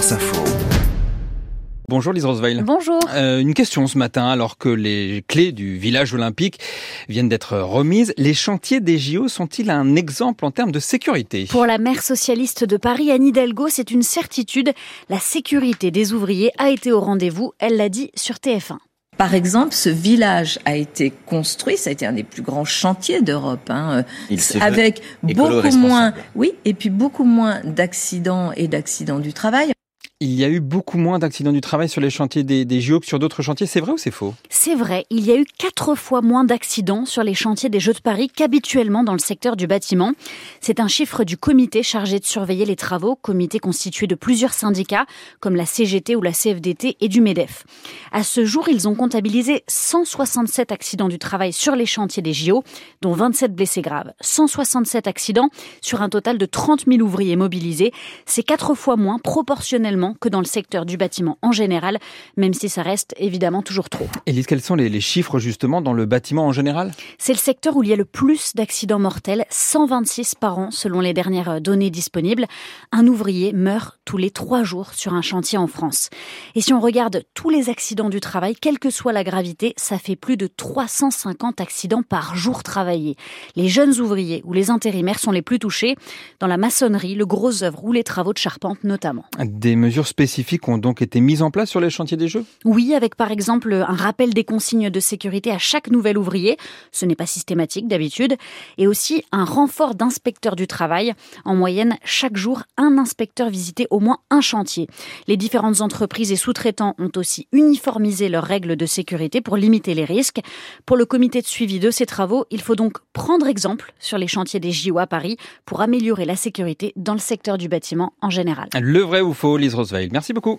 France Info. Bonjour Lise Roseveil. Bonjour. Euh, une question ce matin, alors que les clés du village olympique viennent d'être remises, les chantiers des JO sont-ils un exemple en termes de sécurité? Pour la maire socialiste de Paris, Anne Hidalgo, c'est une certitude. La sécurité des ouvriers a été au rendez-vous, elle l'a dit sur TF1. Par exemple, ce village a été construit, ça a été un des plus grands chantiers d'Europe, hein, avec beaucoup moins, oui, et puis beaucoup moins d'accidents et d'accidents du travail. Il y a eu beaucoup moins d'accidents du travail sur les chantiers des, JO que sur d'autres chantiers. C'est vrai ou c'est faux? C'est vrai. Il y a eu quatre fois moins d'accidents sur les chantiers des Jeux de Paris qu'habituellement dans le secteur du bâtiment. C'est un chiffre du comité chargé de surveiller les travaux, comité constitué de plusieurs syndicats comme la CGT ou la CFDT et du MEDEF. À ce jour, ils ont comptabilisé 167 accidents du travail sur les chantiers des JO, dont 27 blessés graves. 167 accidents sur un total de 30 000 ouvriers mobilisés. C'est quatre fois moins proportionnellement que dans le secteur du bâtiment en général, même si ça reste évidemment toujours trop. Élise, quels sont les, chiffres justement dans le bâtiment en général? C'est le secteur où il y a le plus d'accidents mortels, 126 par an selon les dernières données disponibles. Un ouvrier meurt tous les trois jours sur un chantier en France. Et si on regarde tous les accidents du travail, quelle que soit la gravité, ça fait plus de 350 accidents par jour travaillé. Les jeunes ouvriers ou les intérimaires sont les plus touchés, dans la maçonnerie, le gros œuvre ou les travaux de charpente notamment. Des mesures spécifiques ont donc été mises en place sur les chantiers des Jeux? Oui, avec par exemple un rappel des consignes de sécurité à chaque nouvel ouvrier. Ce n'est pas systématique d'habitude. Et aussi un renfort d'inspecteurs du travail. En moyenne, chaque jour, un inspecteur visitait au moins un chantier. Les différentes entreprises et sous-traitants ont aussi uniformisé leurs règles de sécurité pour limiter les risques. Pour le comité de suivi de ces travaux, il faut donc prendre exemple sur les chantiers des JO à Paris pour améliorer la sécurité dans le secteur du bâtiment en général. Le vrai ou faux, Lise Merci beaucoup.